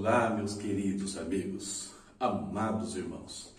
Olá, meus queridos amigos, amados irmãos.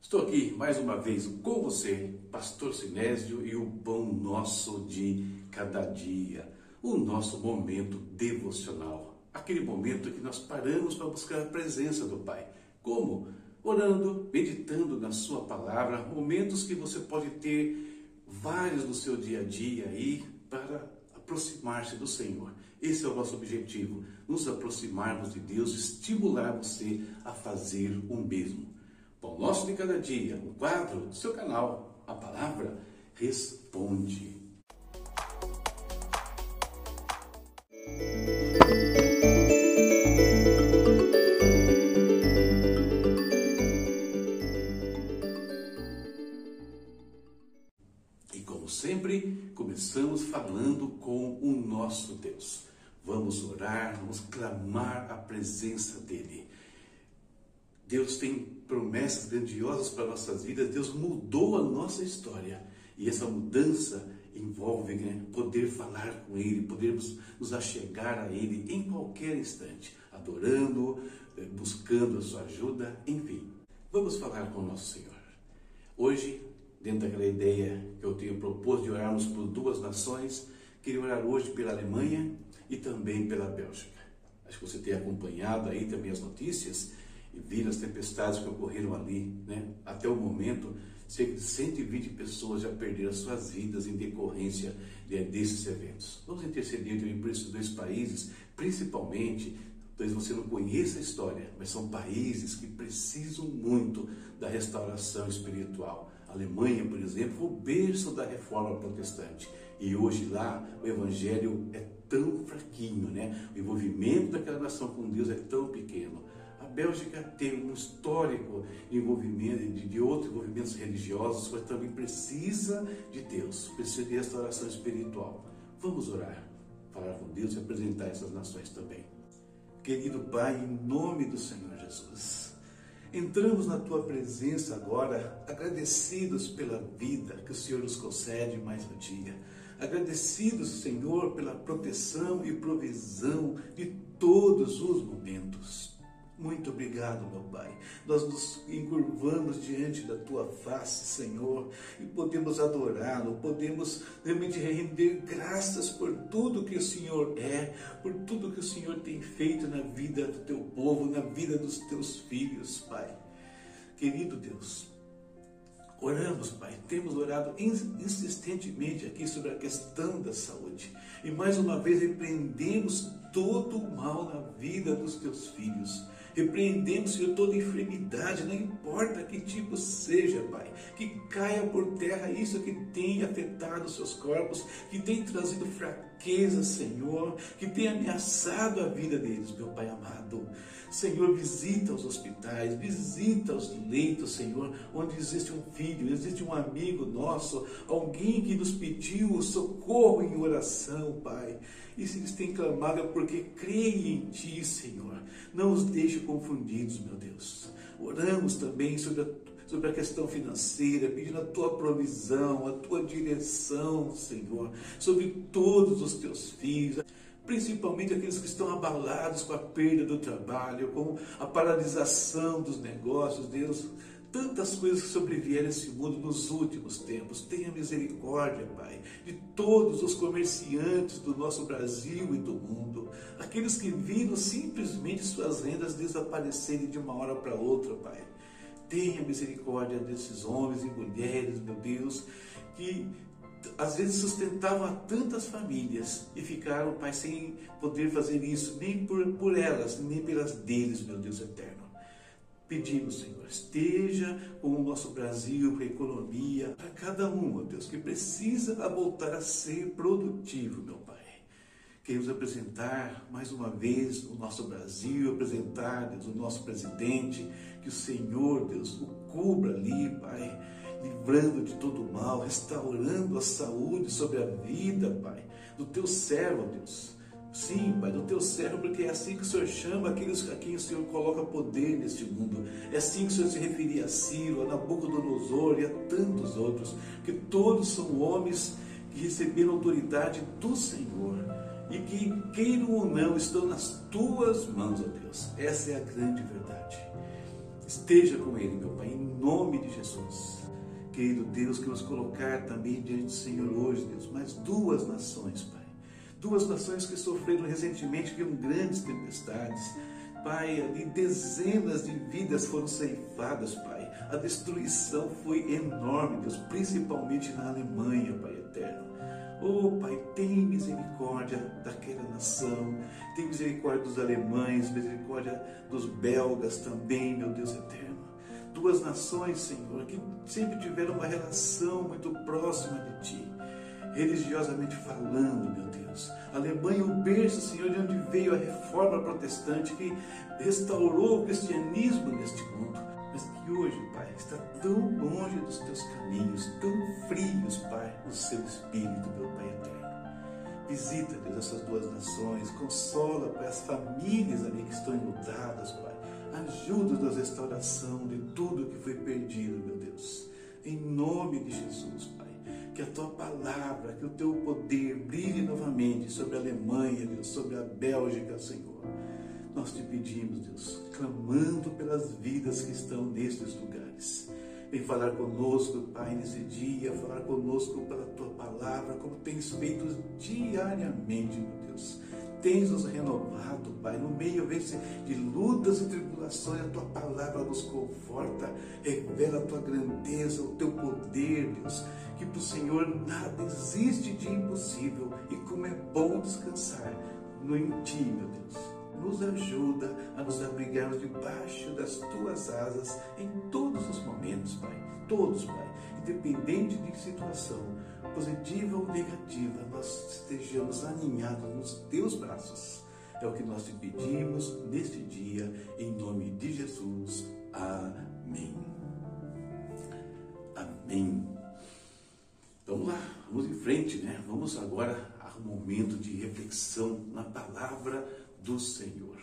Estou aqui mais uma vez com você, Pastor Sinésio, e o pão nosso de cada dia, o nosso momento devocional, aquele momento que nós paramos para buscar a presença do Pai. Como? Orando, meditando na Sua palavra, momentos que você pode ter vários no seu dia a dia aí para aproximar-se do Senhor. Esse é o nosso objetivo, nos aproximarmos de Deus, estimular você a fazer o mesmo. Pão Nosso de Cada Dia, um quadro do seu canal, a palavra responde. E como sempre, começamos falando com o nosso Deus. Vamos orar, vamos clamar a presença dEle. Deus tem promessas grandiosas para nossas vidas, Deus mudou a nossa história. E essa mudança envolve né, poder falar com Ele, podermos nos achegar a Ele em qualquer instante, adorando, eh, buscando a sua ajuda, enfim. Vamos falar com o nosso Senhor. Hoje, dentro daquela ideia que eu tenho proposto de orarmos por duas nações, queria orar hoje pela Alemanha e também pela Bélgica. Acho que você tem acompanhado aí também as notícias e viram as tempestades que ocorreram ali, né? Até o momento, cerca de 120 pessoas já perderam suas vidas em decorrência desses eventos. Vamos interceder também por esses dois países, principalmente, talvez você não conheça a história, mas são países que precisam muito da restauração espiritual. A Alemanha, por exemplo, foi o berço da reforma protestante. E hoje lá o evangelho é tão fraquinho, né? O envolvimento daquela nação com Deus é tão pequeno. A Bélgica tem um histórico envolvimento de, de outros envolvimentos religiosos, mas também precisa de Deus, precisa de restauração espiritual. Vamos orar, falar com Deus e apresentar essas nações também. Querido Pai, em nome do Senhor Jesus, entramos na Tua presença agora, agradecidos pela vida que o Senhor nos concede mais um dia agradecidos, Senhor, pela proteção e provisão de todos os momentos. Muito obrigado, meu Pai. Nós nos encurvamos diante da tua face, Senhor, e podemos adorá-lo, podemos realmente render graças por tudo que o Senhor é, por tudo que o Senhor tem feito na vida do teu povo, na vida dos teus filhos, Pai. Querido Deus, Oramos, Pai, temos orado insistentemente aqui sobre a questão da saúde. E mais uma vez repreendemos todo o mal na vida dos teus filhos. Repreendemos, Senhor, toda enfermidade, não importa que tipo seja, Pai, que caia por terra isso que tem afetado os seus corpos, que tem trazido fraqueza, Senhor, que tem ameaçado a vida deles, meu Pai amado. Senhor, visita os hospitais, visita os leitos, Senhor, onde existe um filho, existe um amigo nosso, alguém que nos pediu socorro em oração, Pai. E se eles têm clamado é porque creem em Ti, Senhor. Não os deixe confundidos, meu Deus. Oramos também sobre a sobre a questão financeira, pedindo a tua provisão, a tua direção, Senhor, sobre todos os teus filhos principalmente aqueles que estão abalados com a perda do trabalho, com a paralisação dos negócios, Deus, tantas coisas que sobrevieram a esse mundo nos últimos tempos. Tenha misericórdia, Pai, de todos os comerciantes do nosso Brasil e do mundo, aqueles que viram simplesmente suas rendas desaparecerem de uma hora para outra, Pai. Tenha misericórdia desses homens e mulheres, meu Deus, que às vezes sustentavam a tantas famílias e ficaram, Pai, sem poder fazer isso, nem por, por elas, nem pelas deles, meu Deus eterno. Pedimos, Senhor, esteja com o nosso Brasil, com a economia, para cada um, meu Deus, que precisa voltar a ser produtivo, meu Pai. Queremos apresentar mais uma vez o nosso Brasil, apresentar, Deus, o nosso presidente, que o Senhor, Deus, o cubra ali, Pai livrando de todo mal, restaurando a saúde sobre a vida, Pai, do teu servo, Deus. Sim, Pai, do teu servo, porque é assim que o Senhor chama aqueles a quem o Senhor coloca poder neste mundo. É assim que o Senhor se referia a Ciro, a Nabucodonosor e a tantos outros, que todos são homens que receberam autoridade do Senhor. e que, queiram ou não, estão nas tuas mãos, ó Deus. Essa é a grande verdade. Esteja com ele, meu Pai, em nome de Jesus. Querido Deus, que nos colocar também diante do Senhor hoje, Deus, mais duas nações, Pai. Duas nações que sofreram recentemente com grandes tempestades. Pai, ali dezenas de vidas foram ceifadas, Pai. A destruição foi enorme, Deus, principalmente na Alemanha, Pai eterno. Oh, Pai, tem misericórdia daquela nação, tem misericórdia dos alemães, misericórdia dos belgas também, meu Deus eterno. Duas nações, Senhor, que sempre tiveram uma relação muito próxima de Ti, religiosamente falando, meu Deus. A Alemanha, o berço, Senhor, de onde veio a reforma protestante que restaurou o cristianismo neste mundo mas que hoje, Pai, está tão longe dos teus caminhos, tão frios, Pai, o seu espírito, meu Pai eterno. Visita, Deus, essas duas nações, consola, Pai, as famílias ali que estão enlutadas, Pai. Ajuda na restauração de tudo que foi perdido, meu Deus. Em nome de Jesus, Pai. Que a tua palavra, que o teu poder brilhe novamente sobre a Alemanha, Deus, sobre a Bélgica, Senhor nós te pedimos, Deus, clamando pelas vidas que estão nestes lugares. Vem falar conosco, Pai, nesse dia, falar conosco pela tua palavra, como tens feito diariamente, meu Deus. Tens nos renovado, Pai, no meio de lutas e tribulações, a tua palavra nos conforta, revela a tua grandeza, o teu poder, Deus. Que para o Senhor nada existe de impossível e como é bom descansar no em ti, meu Deus nos ajuda a nos abrigarmos debaixo das tuas asas em todos os momentos, Pai. Todos, Pai. Independente de situação, positiva ou negativa, nós estejamos aninhados nos teus braços. É o que nós te pedimos neste dia, em nome de Jesus. Amém. Amém. Vamos lá, vamos em frente, né? Vamos agora ao momento de reflexão na palavra do Senhor.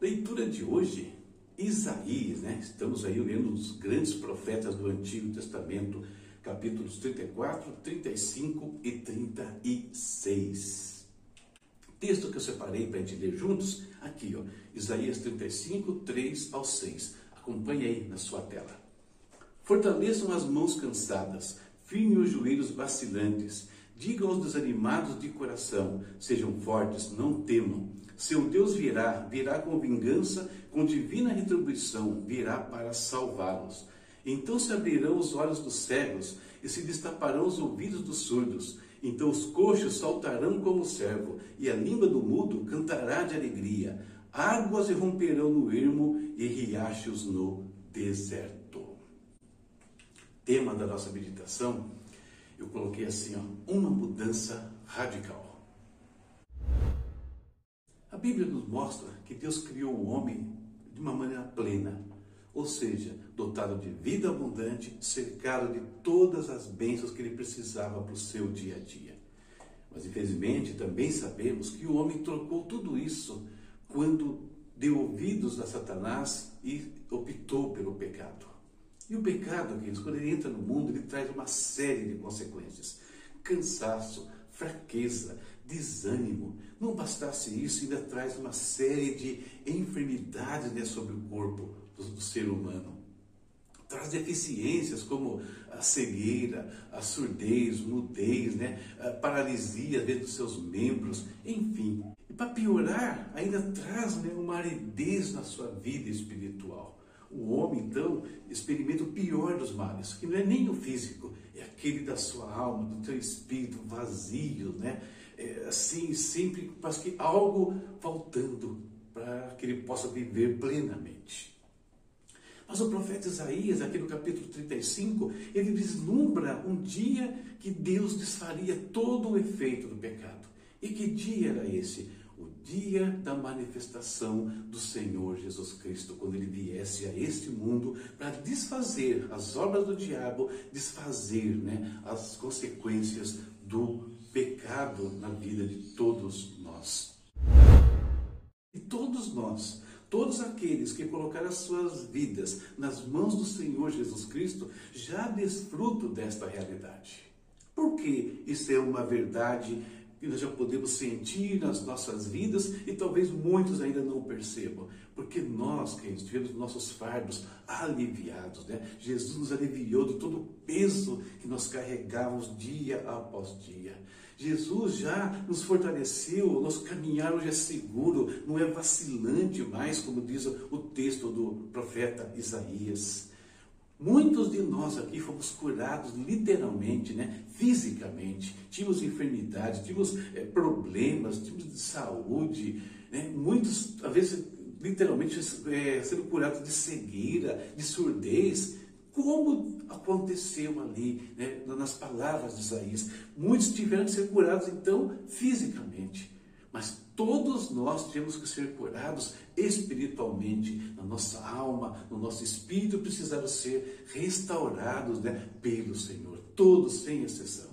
Leitura de hoje, Isaías, né? Estamos aí lendo os grandes profetas do Antigo Testamento, capítulos 34, 35 e 36. Texto que eu separei para a gente ler juntos, aqui, ó, Isaías 35, 3 ao 6. Acompanhe aí na sua tela. Fortaleçam as mãos cansadas, firmem os joelhos vacilantes, Digam aos desanimados de coração: sejam fortes, não temam. Seu Deus virá, virá com vingança, com divina retribuição, virá para salvá-los. Então se abrirão os olhos dos cegos e se destaparão os ouvidos dos surdos. Então os coxos saltarão como servo, e a língua do mudo cantará de alegria. Águas irromperão no ermo e riachos no deserto. Tema da nossa meditação eu coloquei assim, ó, uma mudança radical. A Bíblia nos mostra que Deus criou o homem de uma maneira plena, ou seja, dotado de vida abundante, cercado de todas as bênçãos que ele precisava para o seu dia a dia. Mas infelizmente também sabemos que o homem trocou tudo isso quando deu ouvidos a Satanás e optou pelo pecado. E o pecado, queridos, quando ele entra no mundo, ele traz uma série de consequências: cansaço, fraqueza, desânimo. Não bastasse isso, ainda traz uma série de enfermidades né, sobre o corpo do, do ser humano. Traz deficiências como a cegueira, a surdez, mudez, né, a paralisia dentro dos seus membros, enfim. E para piorar, ainda traz né, uma aridez na sua vida espiritual. O homem, então, experimenta o pior dos males, que não é nem o físico, é aquele da sua alma, do teu espírito vazio, né? É, assim, sempre parece que algo faltando para que ele possa viver plenamente. Mas o profeta Isaías, aqui no capítulo 35, ele vislumbra um dia que Deus desfaria todo o efeito do pecado. E que dia era esse? o dia da manifestação do Senhor Jesus Cristo, quando ele viesse a este mundo para desfazer as obras do diabo, desfazer né, as consequências do pecado na vida de todos nós. E todos nós, todos aqueles que colocaram as suas vidas nas mãos do Senhor Jesus Cristo, já desfrutam desta realidade. Porque isso é uma verdade que nós já podemos sentir nas nossas vidas e talvez muitos ainda não percebam, porque nós, queridos, tivemos nossos fardos aliviados, né? Jesus nos aliviou de todo o peso que nós carregávamos dia após dia. Jesus já nos fortaleceu, o nosso caminhar hoje é seguro, não é vacilante mais, como diz o texto do profeta Isaías. Muitos de nós aqui fomos curados literalmente, né? fisicamente. Tínhamos enfermidades, tínhamos é, problemas, tínhamos de saúde. Né? Muitos, às vezes, literalmente é, sendo curados de cegueira, de surdez. Como aconteceu ali, né? nas palavras de Isaías. Muitos tiveram que ser curados, então, fisicamente. Mas todos nós temos que ser curados espiritualmente, na nossa alma, no nosso espírito, precisaram ser restaurados né, pelo Senhor, todos sem exceção.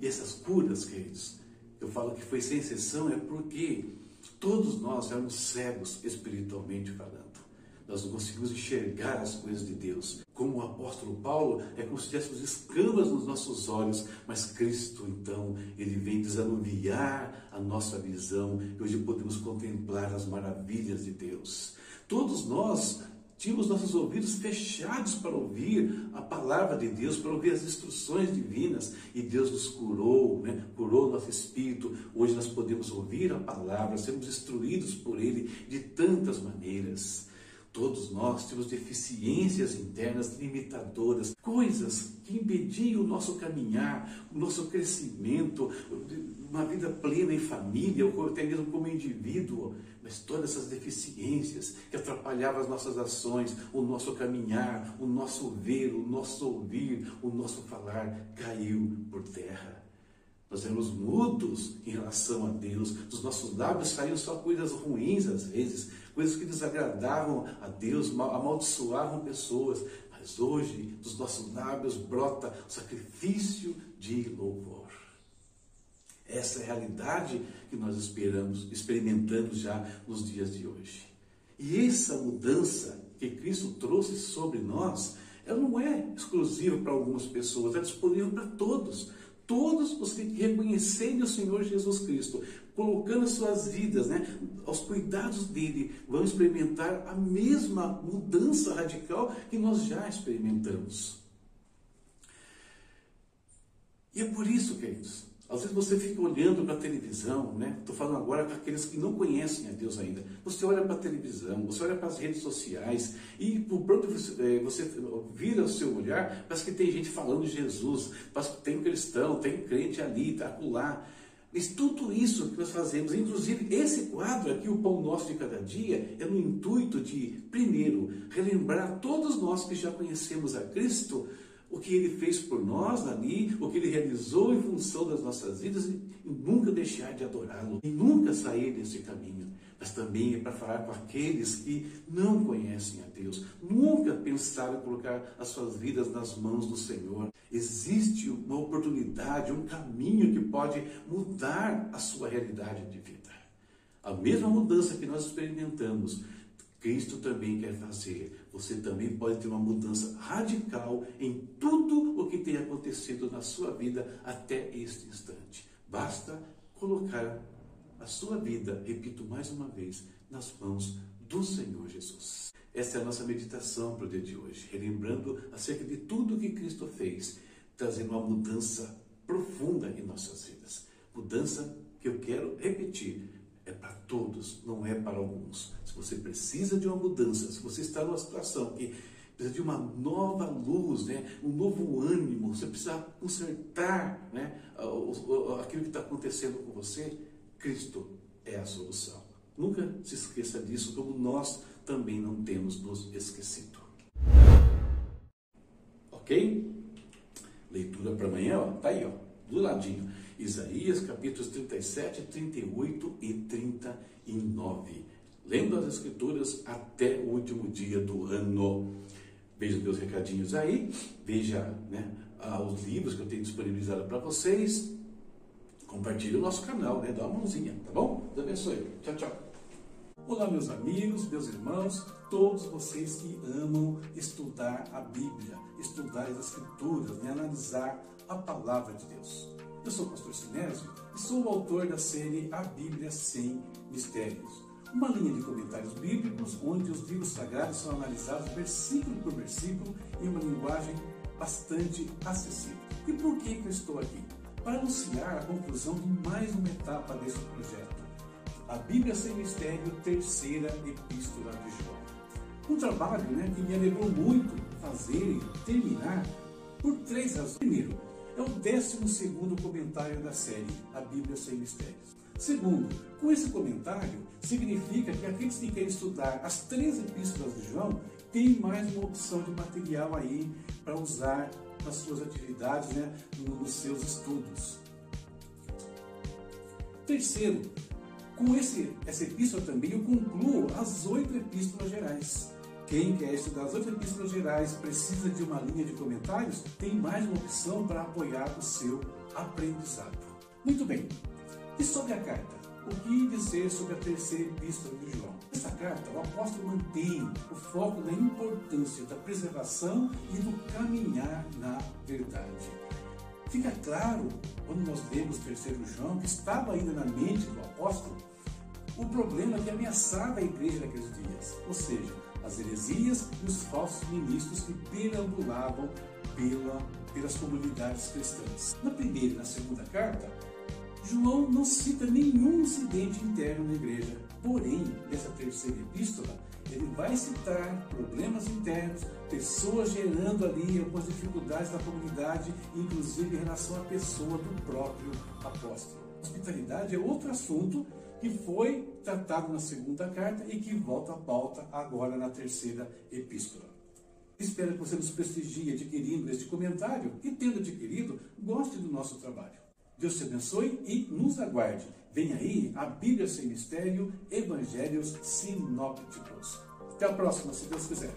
E essas curas, queridos, eu falo que foi sem exceção, é porque todos nós éramos cegos espiritualmente falando nós não conseguimos enxergar as coisas de Deus. Como o apóstolo Paulo, é como se tivéssemos escamas nos nossos olhos, mas Cristo, então, ele vem desanuviar a nossa visão e hoje podemos contemplar as maravilhas de Deus. Todos nós tínhamos nossos ouvidos fechados para ouvir a palavra de Deus, para ouvir as instruções divinas, e Deus nos curou, né? curou nosso espírito. Hoje nós podemos ouvir a palavra, sermos instruídos por Ele de tantas maneiras. Todos nós temos deficiências internas limitadoras, coisas que impediam o nosso caminhar, o nosso crescimento, uma vida plena em família, ou até mesmo como indivíduo. Mas todas essas deficiências que atrapalhavam as nossas ações, o nosso caminhar, o nosso ver, o nosso ouvir, o nosso falar, caiu por terra. Nós éramos mudos em relação a Deus. Dos nossos lábios saíam só coisas ruins às vezes, coisas que desagradavam a Deus, amaldiçoavam pessoas. Mas hoje, dos nossos lábios brota sacrifício de louvor. Essa é a realidade que nós esperamos, experimentamos já nos dias de hoje. E essa mudança que Cristo trouxe sobre nós, ela não é exclusiva para algumas pessoas, é disponível para todos todos os que reconhecerem o Senhor Jesus Cristo, colocando suas vidas né, aos cuidados dele, vão experimentar a mesma mudança radical que nós já experimentamos. E é por isso, queridos, às vezes você fica olhando para a televisão, né? Estou falando agora para aqueles que não conhecem a Deus ainda. Você olha para a televisão, você olha para as redes sociais e por pronto você, é, você vira o seu olhar, parece que tem gente falando de Jesus, parece que tem cristão, tem crente ali, está lá. Mas tudo isso que nós fazemos, inclusive esse quadro aqui, o Pão Nosso de Cada Dia, é no intuito de, primeiro, relembrar todos nós que já conhecemos a Cristo, o que ele fez por nós ali, o que ele realizou em função das nossas vidas e, nunca deixar de adorá-lo e nunca sair desse caminho. Mas também é para falar com aqueles que não conhecem a Deus, nunca pensaram em colocar as suas vidas nas mãos do Senhor. Existe uma oportunidade, um caminho que pode mudar a sua realidade de vida. A mesma mudança que nós experimentamos Cristo também quer fazer. Você também pode ter uma mudança radical em tudo o que tem acontecido na sua vida até este instante. Basta colocar a sua vida, repito mais uma vez, nas mãos do Senhor Jesus. Essa é a nossa meditação para o dia de hoje, relembrando acerca de tudo que Cristo fez, trazendo uma mudança profunda em nossas vidas. Mudança que eu quero repetir, é para todos, não é para alguns. Se você precisa de uma mudança, se você está numa situação que precisa de uma nova luz, né? um novo ânimo, você precisa consertar né? aquilo que está acontecendo com você, Cristo é a solução. Nunca se esqueça disso, como nós também não temos nos esquecido. Ok? Leitura para amanhã, ó, tá aí, ó, do ladinho. Isaías capítulos 37, 38 e 39. Lendo as Escrituras até o último dia do ano. Veja meus recadinhos aí, veja né, os livros que eu tenho disponibilizado para vocês. Compartilhe o nosso canal, né? Dá uma mãozinha, tá bom? Deus abençoe. Tchau, tchau. Olá, meus amigos, meus irmãos, todos vocês que amam estudar a Bíblia, estudar as Escrituras, né? analisar a palavra de Deus. Eu sou o pastor Sinésio e sou o autor da série A Bíblia Sem Mistérios. Uma linha de comentários bíblicos onde os livros sagrados são analisados versículo por versículo em uma linguagem bastante acessível. E por que, eu estou aqui? Para anunciar a conclusão de mais uma etapa desse projeto. A Bíblia Sem Mistério, terceira epístola de João. Um trabalho né, que me alegrou muito fazer e terminar por três razões. Primeiro, é o décimo segundo comentário da série A Bíblia Sem Mistérios. Segundo, com esse comentário, significa que aqueles que querem estudar as três epístolas de João têm mais uma opção de material aí para usar nas suas atividades, né, nos seus estudos. Terceiro, com esse, essa epístola também eu concluo as oito epístolas gerais. Quem quer estudar as oito epístolas gerais precisa de uma linha de comentários, tem mais uma opção para apoiar o seu aprendizado. Muito bem. E sobre a carta? O que dizer sobre a terceira epístola de João? Nessa carta, o apóstolo mantém o foco na importância da preservação e do caminhar na verdade. Fica claro, quando nós lemos terceiro João, que estava ainda na mente do apóstolo o problema que ameaçava a igreja naqueles dias, ou seja, as heresias e os falsos ministros que perambulavam pela, pelas comunidades cristãs. Na primeira e na segunda carta, João não cita nenhum incidente interno na igreja, porém, nessa terceira epístola, ele vai citar problemas internos, pessoas gerando ali algumas dificuldades na comunidade, inclusive em relação à pessoa do próprio apóstolo. Hospitalidade é outro assunto que foi tratado na segunda carta e que volta à pauta agora na terceira epístola. Espero que você nos prestigie adquirindo este comentário e, tendo adquirido, goste do nosso trabalho. Deus te abençoe e nos aguarde. Vem aí a Bíblia Sem Mistério, Evangelhos Sinópticos. Até a próxima, se Deus quiser.